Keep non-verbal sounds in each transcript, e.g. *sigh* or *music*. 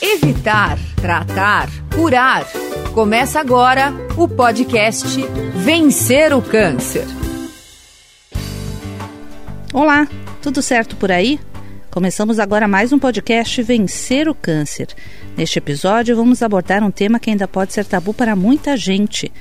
Evitar, tratar, curar. Começa agora o podcast Vencer o Câncer. Olá, tudo certo por aí? Começamos agora mais um podcast Vencer o Câncer. Neste episódio, vamos abordar um tema que ainda pode ser tabu para muita gente.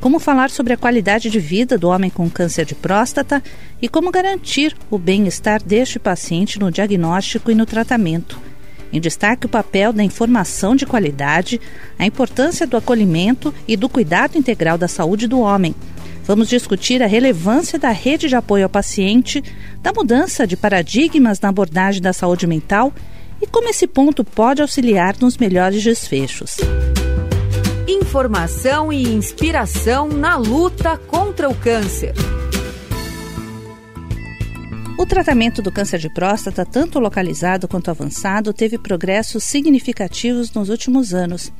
Como falar sobre a qualidade de vida do homem com câncer de próstata e como garantir o bem-estar deste paciente no diagnóstico e no tratamento. Em destaque, o papel da informação de qualidade, a importância do acolhimento e do cuidado integral da saúde do homem. Vamos discutir a relevância da rede de apoio ao paciente, da mudança de paradigmas na abordagem da saúde mental e como esse ponto pode auxiliar nos melhores desfechos. Informação e inspiração na luta contra o câncer. O tratamento do câncer de próstata, tanto localizado quanto avançado, teve progressos significativos nos últimos anos.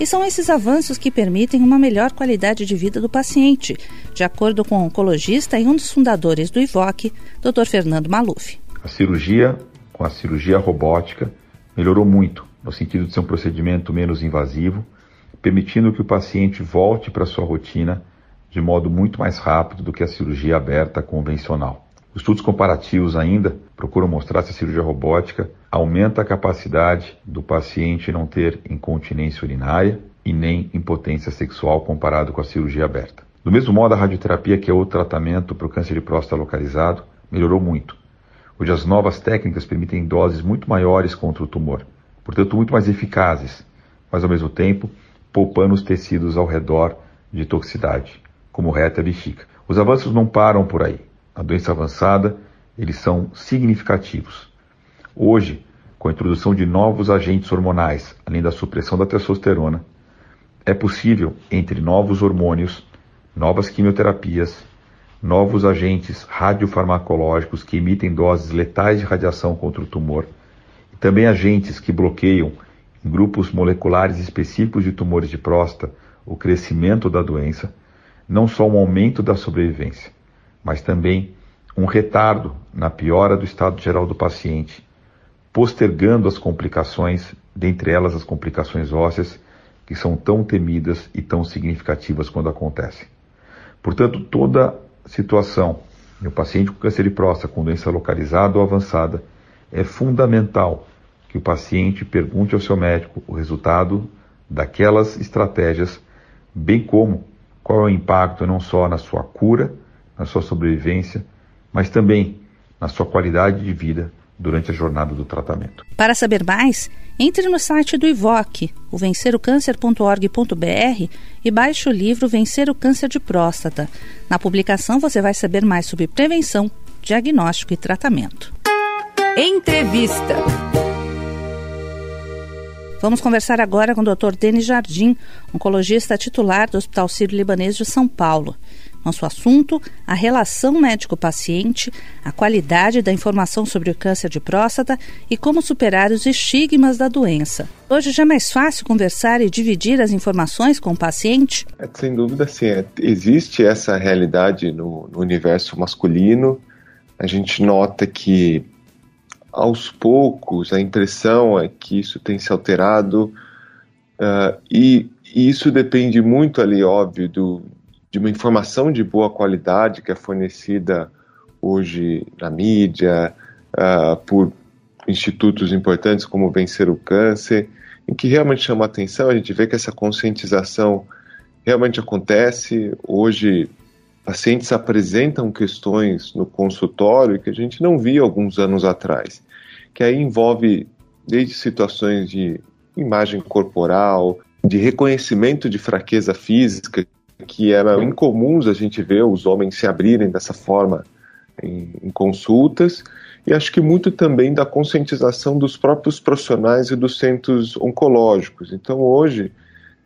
E são esses avanços que permitem uma melhor qualidade de vida do paciente, de acordo com o oncologista e um dos fundadores do IVOC, Dr. Fernando Maluf. A cirurgia, com a cirurgia robótica, melhorou muito, no sentido de ser um procedimento menos invasivo, permitindo que o paciente volte para sua rotina de modo muito mais rápido do que a cirurgia aberta convencional. Estudos comparativos ainda procuram mostrar se a cirurgia robótica aumenta a capacidade do paciente não ter incontinência urinária e nem impotência sexual comparado com a cirurgia aberta. Do mesmo modo, a radioterapia, que é outro tratamento para o câncer de próstata localizado, melhorou muito. Hoje as novas técnicas permitem doses muito maiores contra o tumor, portanto muito mais eficazes, mas ao mesmo tempo poupando os tecidos ao redor de toxicidade, como reta e bexiga. Os avanços não param por aí a doença avançada, eles são significativos. Hoje, com a introdução de novos agentes hormonais, além da supressão da testosterona, é possível, entre novos hormônios, novas quimioterapias, novos agentes radiofarmacológicos que emitem doses letais de radiação contra o tumor, e também agentes que bloqueiam, em grupos moleculares específicos de tumores de próstata, o crescimento da doença, não só um aumento da sobrevivência, mas também um retardo na piora do estado geral do paciente, postergando as complicações, dentre elas as complicações ósseas, que são tão temidas e tão significativas quando acontecem. Portanto, toda situação no paciente com câncer de próstata com doença localizada ou avançada é fundamental que o paciente pergunte ao seu médico o resultado daquelas estratégias, bem como qual é o impacto não só na sua cura, na sua sobrevivência, mas também na sua qualidade de vida durante a jornada do tratamento. Para saber mais, entre no site do IVOC, o vencerocâncer.org.br e baixe o livro Vencer o Câncer de Próstata. Na publicação você vai saber mais sobre prevenção, diagnóstico e tratamento. Entrevista. Vamos conversar agora com o Dr. Denis Jardim, oncologista titular do Hospital Sírio-Libanês de São Paulo. Nosso assunto: a relação médico-paciente, a qualidade da informação sobre o câncer de próstata e como superar os estigmas da doença. Hoje já é mais fácil conversar e dividir as informações com o paciente? É, sem dúvida, sim. É, existe essa realidade no, no universo masculino. A gente nota que aos poucos a impressão é que isso tem se alterado uh, e, e, isso depende muito ali, óbvio, do, de uma informação de boa qualidade que é fornecida hoje na mídia, uh, por institutos importantes como Vencer o Câncer, em que realmente chama atenção, a gente vê que essa conscientização realmente acontece. Hoje, pacientes apresentam questões no consultório que a gente não via alguns anos atrás, que aí envolve desde situações de imagem corporal, de reconhecimento de fraqueza física, que era incomuns a gente ver os homens se abrirem dessa forma em, em, consultas, e acho que muito também da conscientização dos próprios profissionais e dos centros oncológicos. Então, hoje,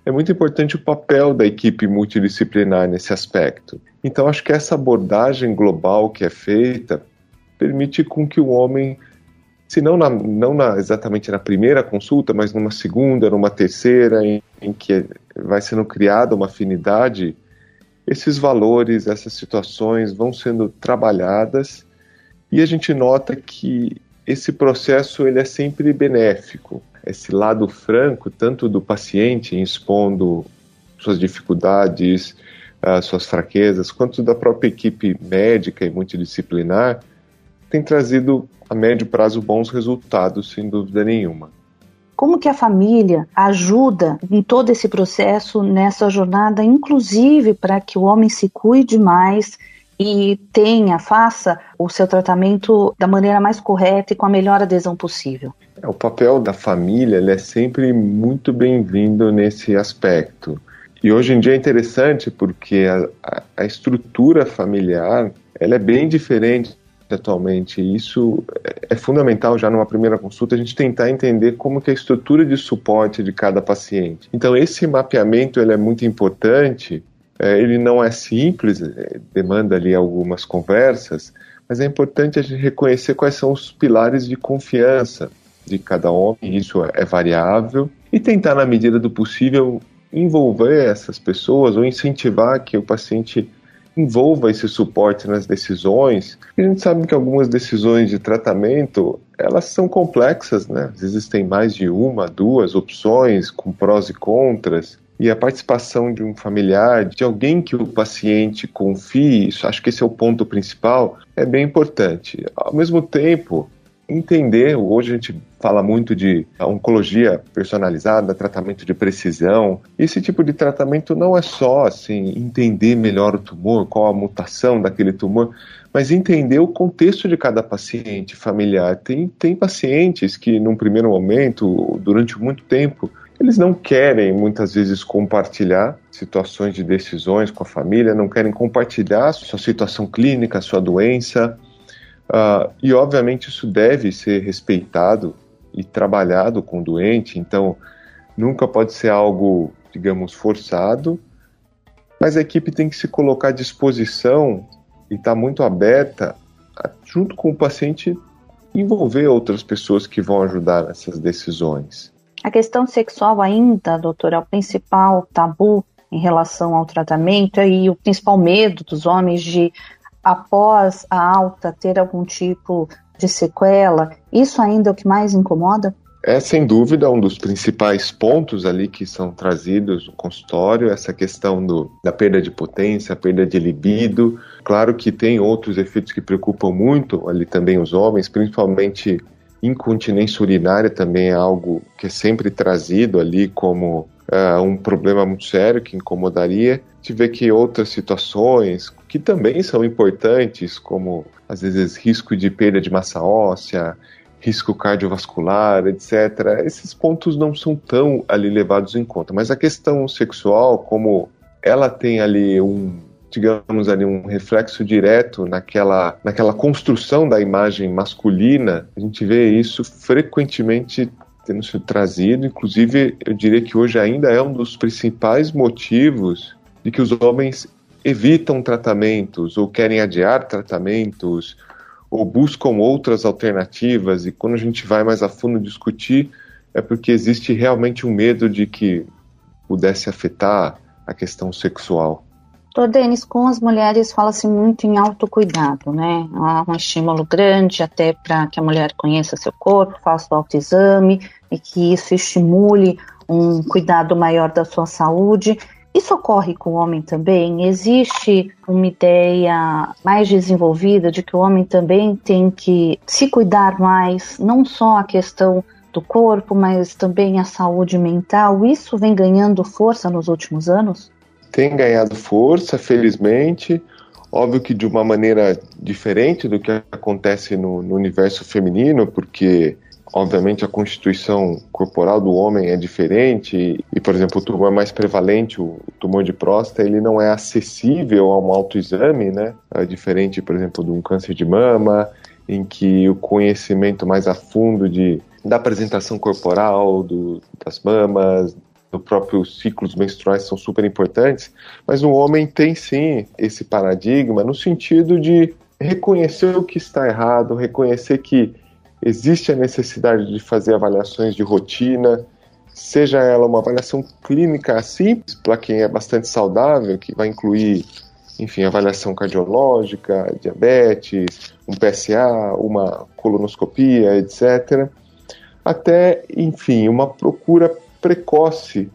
é muito importante o papel da equipe multidisciplinar nesse aspecto. Então, acho que essa abordagem global que é feita permite com que o homem, se não, na, não na, exatamente na primeira consulta, mas numa segunda, numa terceira, em, em que vai sendo criada uma afinidade, esses valores, essas situações vão sendo trabalhadas e a gente nota que esse processo ele é sempre benéfico. Esse lado franco, tanto do paciente expondo suas dificuldades, uh, suas fraquezas, quanto da própria equipe médica e multidisciplinar, tem trazido a médio prazo bons resultados, sem dúvida nenhuma. Como que a família ajuda em todo esse processo, nessa jornada, inclusive para que o homem se cuide mais e tenha, faça o seu tratamento da maneira mais correta e com a melhor adesão possível? É, o papel da família é sempre muito bem-vindo nesse aspecto. E hoje em dia é interessante porque a, a, a estrutura familiar ela é bem diferente atualmente. E isso é fundamental já numa primeira consulta a gente tentar entender como que é a estrutura de suporte de cada paciente. Então esse mapeamento ele é muito importante. É, ele não é simples, é, demanda ali algumas conversas, mas é importante a gente reconhecer quais são os pilares de confiança de cada homem. Isso é variável e tentar na medida do possível envolver essas pessoas ou incentivar que o paciente envolva esse suporte nas decisões. A gente sabe que algumas decisões de tratamento elas são complexas, né? Existem mais de uma, duas opções com prós e contras. E a participação de um familiar, de alguém que o paciente confie, acho que esse é o ponto principal, é bem importante. Ao mesmo tempo, entender, hoje a gente fala muito de oncologia personalizada, tratamento de precisão. Esse tipo de tratamento não é só assim entender melhor o tumor, qual a mutação daquele tumor, mas entender o contexto de cada paciente familiar. Tem, tem pacientes que, num primeiro momento, durante muito tempo, eles não querem muitas vezes compartilhar situações de decisões com a família, não querem compartilhar sua situação clínica, sua doença. Uh, e obviamente isso deve ser respeitado e trabalhado com o doente, então nunca pode ser algo, digamos, forçado, mas a equipe tem que se colocar à disposição e estar tá muito aberta, a, junto com o paciente, envolver outras pessoas que vão ajudar nessas decisões. A questão sexual ainda, doutora, é o principal tabu em relação ao tratamento e o principal medo dos homens de após a alta ter algum tipo de sequela, isso ainda é o que mais incomoda? É sem dúvida um dos principais pontos ali que são trazidos no consultório, essa questão do, da perda de potência, perda de libido. Claro que tem outros efeitos que preocupam muito ali também os homens, principalmente incontinência urinária também é algo que é sempre trazido ali como uh, um problema muito sério que incomodaria. Vê que outras situações que também são importantes, como às vezes risco de perda de massa óssea, risco cardiovascular, etc. Esses pontos não são tão ali levados em conta, mas a questão sexual, como ela tem ali um digamos ali um reflexo direto naquela naquela construção da imagem masculina, a gente vê isso frequentemente tendo sido trazido, inclusive eu diria que hoje ainda é um dos principais motivos de que os homens evitam tratamentos ou querem adiar tratamentos ou buscam outras alternativas e quando a gente vai mais a fundo discutir é porque existe realmente um medo de que pudesse afetar a questão sexual. Doutor Denis, com as mulheres fala-se muito em autocuidado, né? Há um estímulo grande até para que a mulher conheça seu corpo, faça o autoexame e que isso estimule um cuidado maior da sua saúde. Isso ocorre com o homem também? Existe uma ideia mais desenvolvida de que o homem também tem que se cuidar mais, não só a questão do corpo, mas também a saúde mental? Isso vem ganhando força nos últimos anos? tem ganhado força, felizmente. Óbvio que de uma maneira diferente do que acontece no, no universo feminino, porque obviamente a constituição corporal do homem é diferente e, por exemplo, o tumor mais prevalente, o tumor de próstata, ele não é acessível a um autoexame, né? É diferente, por exemplo, de um câncer de mama, em que o conhecimento mais a fundo de, da apresentação corporal, do, das mamas, do próprio ciclos menstruais são super importantes, mas o homem tem sim esse paradigma no sentido de reconhecer o que está errado, reconhecer que existe a necessidade de fazer avaliações de rotina, seja ela uma avaliação clínica simples para quem é bastante saudável, que vai incluir enfim, avaliação cardiológica, diabetes, um PSA, uma colonoscopia, etc. Até, enfim, uma procura precoce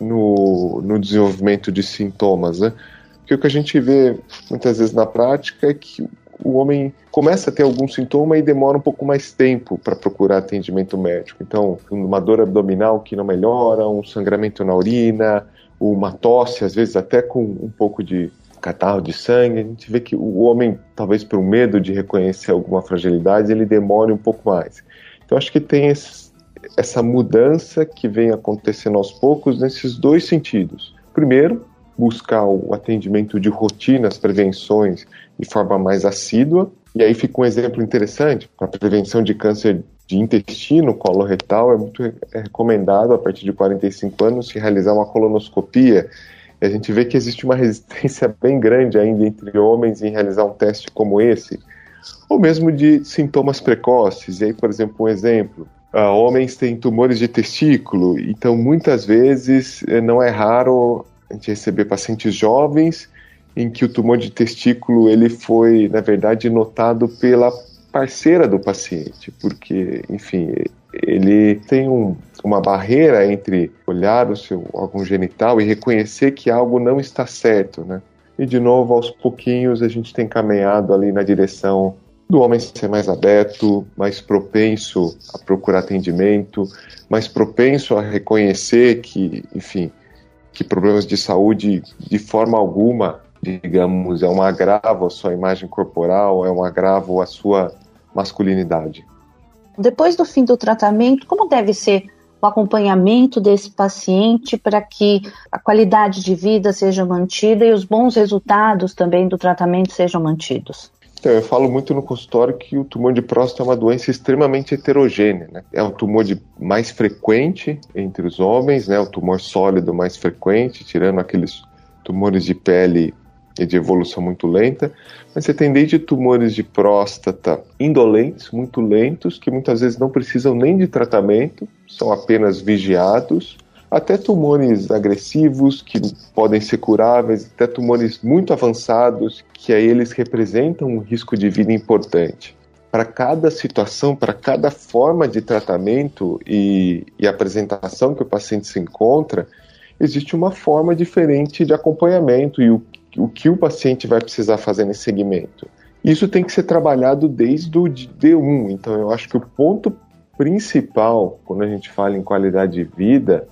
no, no desenvolvimento de sintomas, né? Porque o que a gente vê muitas vezes na prática é que o homem começa a ter algum sintoma e demora um pouco mais tempo para procurar atendimento médico. Então, uma dor abdominal que não melhora, um sangramento na urina, uma tosse, às vezes até com um pouco de catarro de sangue, a gente vê que o homem, talvez por medo de reconhecer alguma fragilidade, ele demore um pouco mais. Então, acho que tem esse, essa mudança que vem acontecendo aos poucos nesses dois sentidos. Primeiro, buscar o atendimento de rotina, as prevenções de forma mais assídua. E aí fica um exemplo interessante a prevenção de câncer de intestino coloretal é muito é recomendado a partir de 45 anos se realizar uma colonoscopia. E a gente vê que existe uma *laughs* resistência bem grande ainda entre homens em realizar um teste como esse, ou mesmo de sintomas precoces. E aí, por exemplo, um exemplo: uh, homens têm tumores de testículo, então muitas vezes eh, não é raro a gente receber pacientes jovens em que o tumor de testículo ele foi, na verdade, notado pela parceira do paciente, porque, enfim, ele tem um, uma barreira entre olhar o seu órgão genital e reconhecer que algo não está certo, né? E de novo, aos pouquinhos, a gente tem caminhado ali na direção do homem ser mais aberto, mais propenso a procurar atendimento, mais propenso a reconhecer que, enfim, que problemas de saúde de forma alguma, digamos, é um agravo à sua imagem corporal, é um agravo à sua masculinidade. Depois do fim do tratamento, como deve ser o acompanhamento desse paciente para que a qualidade de vida seja mantida e os bons resultados também do tratamento sejam mantidos? Então, eu falo muito no consultório que o tumor de próstata é uma doença extremamente heterogênea. Né? É o tumor de, mais frequente entre os homens, né? o tumor sólido mais frequente, tirando aqueles tumores de pele e de evolução muito lenta, mas você tem desde tumores de próstata indolentes, muito lentos, que muitas vezes não precisam nem de tratamento, são apenas vigiados, até tumores agressivos que podem ser curáveis, até tumores muito avançados que aí eles representam um risco de vida importante. Para cada situação, para cada forma de tratamento e, e apresentação que o paciente se encontra, existe uma forma diferente de acompanhamento e o o que o paciente vai precisar fazer nesse segmento. Isso tem que ser trabalhado desde o D1. Então, eu acho que o ponto principal, quando a gente fala em qualidade de vida,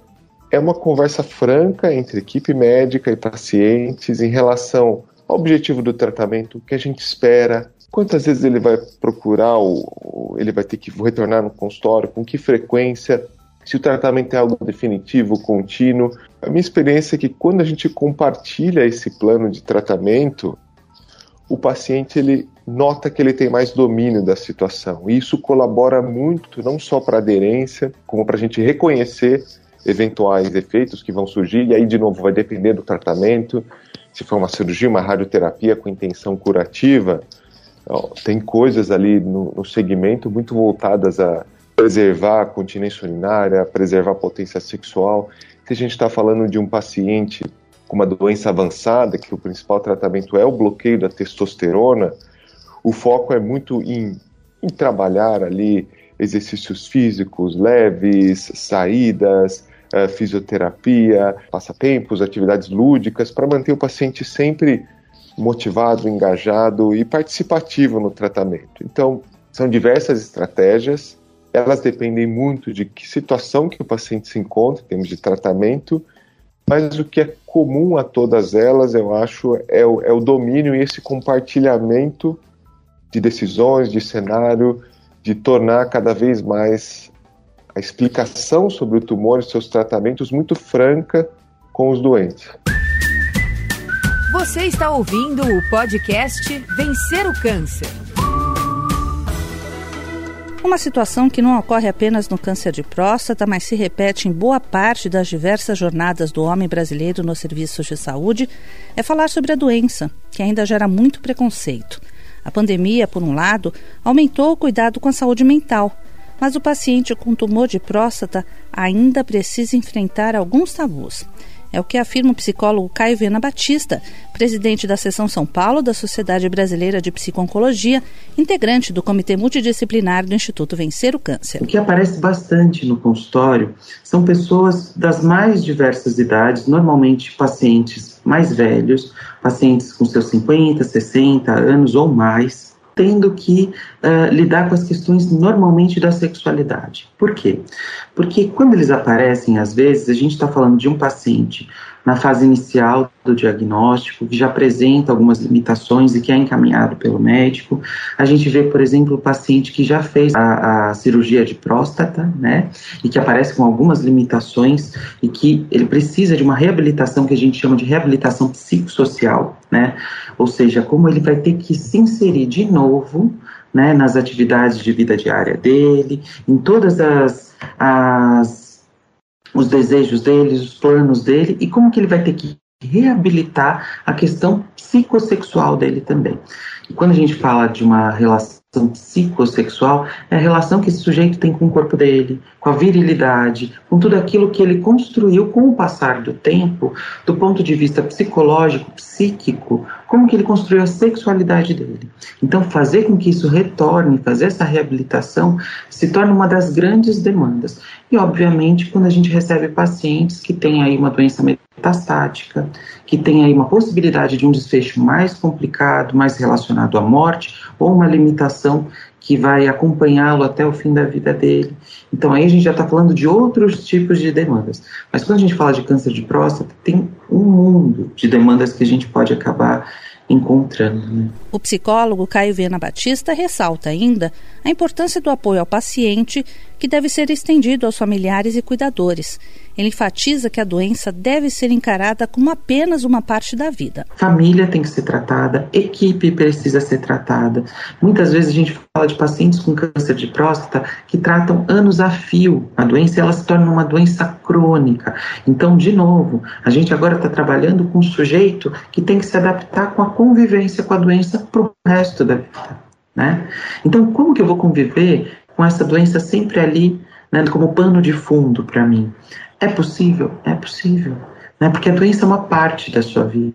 é uma conversa franca entre equipe médica e pacientes em relação ao objetivo do tratamento, o que a gente espera, quantas vezes ele vai procurar, ou ele vai ter que retornar no consultório, com que frequência, se o tratamento é algo definitivo, contínuo. A minha experiência é que quando a gente compartilha esse plano de tratamento, o paciente ele nota que ele tem mais domínio da situação. E isso colabora muito, não só para aderência, como para a gente reconhecer eventuais efeitos que vão surgir. E aí, de novo, vai depender do tratamento. Se for uma cirurgia, uma radioterapia com intenção curativa, tem coisas ali no, no segmento muito voltadas a preservar a continência urinária, preservar a potência sexual. Se a gente está falando de um paciente com uma doença avançada, que o principal tratamento é o bloqueio da testosterona, o foco é muito em, em trabalhar ali exercícios físicos leves, saídas, uh, fisioterapia, passatempos, atividades lúdicas, para manter o paciente sempre motivado, engajado e participativo no tratamento. Então, são diversas estratégias elas dependem muito de que situação que o paciente se encontra em termos de tratamento, mas o que é comum a todas elas, eu acho, é o, é o domínio e esse compartilhamento de decisões, de cenário, de tornar cada vez mais a explicação sobre o tumor e seus tratamentos muito franca com os doentes. Você está ouvindo o podcast Vencer o Câncer. Uma situação que não ocorre apenas no câncer de próstata, mas se repete em boa parte das diversas jornadas do homem brasileiro nos serviços de saúde, é falar sobre a doença, que ainda gera muito preconceito. A pandemia, por um lado, aumentou o cuidado com a saúde mental, mas o paciente com tumor de próstata ainda precisa enfrentar alguns tabus. É o que afirma o psicólogo Caio Viana Batista, presidente da seção São Paulo da Sociedade Brasileira de Psiconcologia, integrante do Comitê Multidisciplinar do Instituto Vencer o Câncer. O que aparece bastante no consultório são pessoas das mais diversas idades, normalmente pacientes mais velhos, pacientes com seus 50, 60 anos ou mais, tendo que uh, lidar com as questões normalmente da sexualidade. Por quê? Porque quando eles aparecem, às vezes, a gente está falando de um paciente na fase inicial do diagnóstico, que já apresenta algumas limitações e que é encaminhado pelo médico. A gente vê, por exemplo, o paciente que já fez a, a, cirurgia de próstata, né, e que aparece com algumas limitações e que ele precisa de uma reabilitação que a gente chama de reabilitação psicossocial, né, ou seja, como ele vai ter que se inserir de novo né, nas atividades de vida diária dele, em todas as, as os desejos dele, os planos dele e como que ele vai ter que reabilitar a questão psicossexual dele também. E quando a gente fala de uma relação psicossexual, é a relação que esse sujeito tem com o corpo dele, com a virilidade, com tudo aquilo que ele construiu com o passar do tempo, do ponto de vista psicológico, psíquico, como que ele construiu a sexualidade dele. Então, fazer com que isso retorne, fazer essa reabilitação, se torna uma das grandes demandas. E, obviamente, quando a gente recebe pacientes que têm aí uma doença metastática, que tem aí uma possibilidade de um desfecho mais complicado, mais relacionado à morte, ou uma limitação que vai acompanhá-lo até o fim da vida dele. Então aí a gente já está falando de outros tipos de demandas. Mas quando a gente fala de câncer de próstata, tem um mundo de demandas que a gente pode acabar encontrando. Né? O psicólogo Caio Viana Batista ressalta ainda a importância do apoio ao paciente, que deve ser estendido aos familiares e cuidadores. Ele enfatiza que a doença deve ser encarada como apenas uma parte da vida. Família tem que ser tratada, equipe precisa ser tratada. Muitas vezes a gente fala de pacientes com câncer de próstata que tratam anos a fio a doença ela se torna uma doença crônica. Então, de novo, a gente agora está trabalhando com um sujeito que tem que se adaptar com a convivência com a doença para o resto da vida. Né? Então, como que eu vou conviver com essa doença sempre ali, né, como pano de fundo para mim? É possível? É possível. Né? Porque a doença é uma parte da sua vida.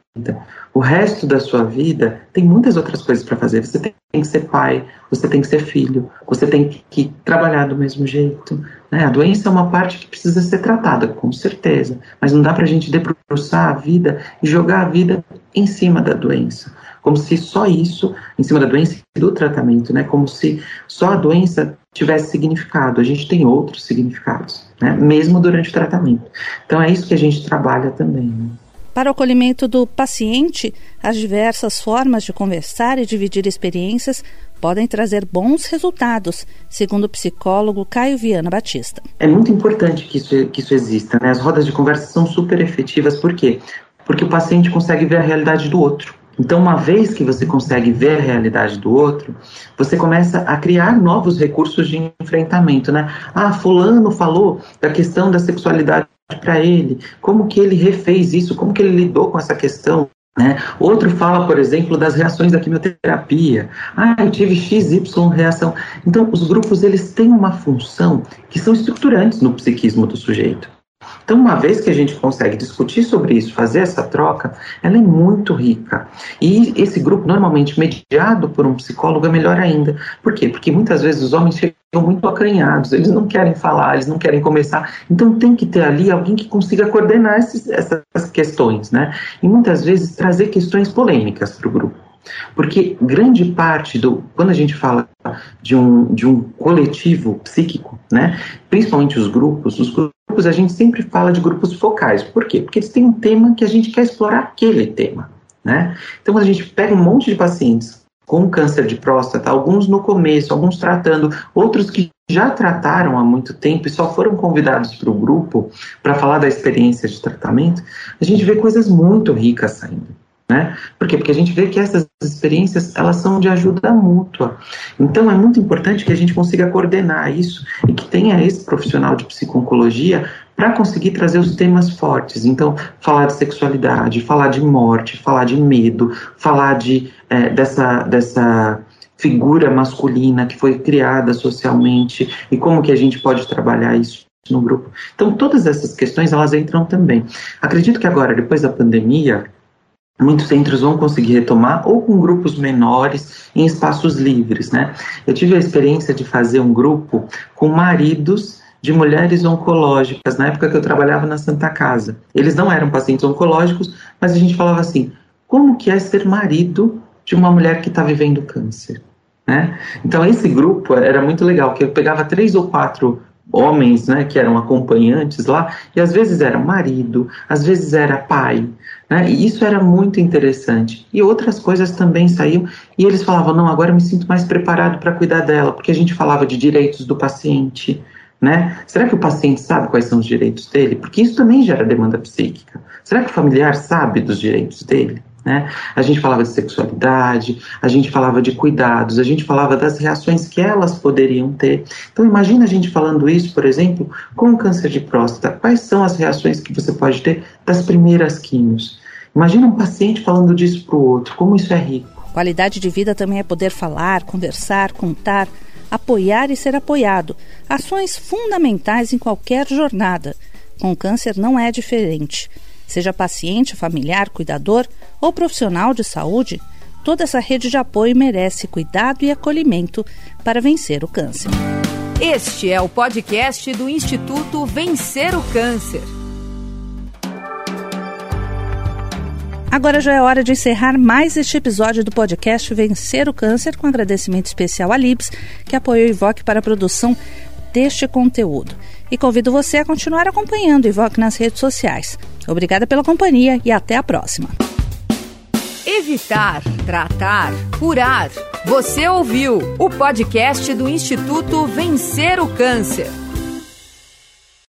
O resto da sua vida tem muitas outras coisas para fazer. Você tem que ser pai, você tem que ser filho, você tem que trabalhar do mesmo jeito. Né? A doença é uma parte que precisa ser tratada, com certeza. Mas não dá para a gente debruçar a vida e jogar a vida em cima da doença como se só isso, em cima da doença e do tratamento, né, como se só a doença tivesse significado. A gente tem outros significados, né, mesmo durante o tratamento. Então é isso que a gente trabalha também. Né. Para o acolhimento do paciente, as diversas formas de conversar e dividir experiências podem trazer bons resultados, segundo o psicólogo Caio Viana Batista. É muito importante que isso, que isso exista. Né? As rodas de conversa são super efetivas, por quê? Porque o paciente consegue ver a realidade do outro. Então, uma vez que você consegue ver a realidade do outro, você começa a criar novos recursos de enfrentamento, né? Ah, fulano falou da questão da sexualidade para ele, como que ele refez isso, como que ele lidou com essa questão, né? Outro fala, por exemplo, das reações da quimioterapia. Ah, eu tive XY reação. Então, os grupos eles têm uma função que são estruturantes no psiquismo do sujeito. Então, uma vez que a gente consegue discutir sobre isso, fazer essa troca, ela é muito rica. E esse grupo, normalmente mediado por um psicólogo, é melhor ainda. Por quê? Porque muitas vezes os homens ficam muito acanhados, eles não querem falar, eles não querem começar. Então, tem que ter ali alguém que consiga coordenar esses, essas questões, né? E muitas vezes trazer questões polêmicas para o grupo. Porque grande parte do. Quando a gente fala de um, de um coletivo psíquico, né, principalmente os grupos, os grupos a gente sempre fala de grupos focais. Por quê? Porque eles têm um tema que a gente quer explorar aquele tema. Né? Então, a gente pega um monte de pacientes com câncer de próstata, alguns no começo, alguns tratando, outros que já trataram há muito tempo e só foram convidados para o grupo para falar da experiência de tratamento, a gente vê coisas muito ricas saindo. Né? Por quê? Porque a gente vê que essas experiências elas são de ajuda mútua. Então é muito importante que a gente consiga coordenar isso e que tenha esse profissional de psiconcologia para conseguir trazer os temas fortes. Então, falar de sexualidade, falar de morte, falar de medo, falar de, é, dessa, dessa figura masculina que foi criada socialmente e como que a gente pode trabalhar isso no grupo. Então, todas essas questões, elas entram também. Acredito que agora, depois da pandemia, muitos centros vão conseguir retomar ou com grupos menores em espaços livres, né? Eu tive a experiência de fazer um grupo com maridos de mulheres oncológicas na época que eu trabalhava na Santa Casa. Eles não eram pacientes oncológicos, mas a gente falava assim: como que é ser marido de uma mulher que está vivendo câncer? Né? Então esse grupo era muito legal, que eu pegava três ou quatro homens, né, que eram acompanhantes lá, e às vezes era marido, às vezes era pai, né, e isso era muito interessante. E outras coisas também saíam, e eles falavam: não, agora eu me sinto mais preparado para cuidar dela, porque a gente falava de direitos do paciente, né? Será que o paciente sabe quais são os direitos dele? Porque isso também gera demanda psíquica. Será que o familiar sabe dos direitos dele? Né? A gente falava de sexualidade, a gente falava de cuidados, a gente falava das reações que elas poderiam ter. Então, imagina a gente falando isso, por exemplo, com o câncer de próstata. Quais são as reações que você pode ter das primeiras químios? Imagina um paciente falando disso para o outro, como isso é rico. Qualidade de vida também é poder falar, conversar, contar, apoiar e ser apoiado. Ações fundamentais em qualquer jornada. Com câncer não é diferente. Seja paciente, familiar, cuidador ou profissional de saúde, toda essa rede de apoio merece cuidado e acolhimento para vencer o câncer. Este é o podcast do Instituto Vencer o Câncer. Agora já é hora de encerrar mais este episódio do podcast Vencer o Câncer, com agradecimento especial à Libs, que apoiou o Ivoque para a produção deste conteúdo. E convido você a continuar acompanhando o Ivoque nas redes sociais. Obrigada pela companhia e até a próxima. Evitar, tratar, curar. Você ouviu o podcast do Instituto Vencer o Câncer.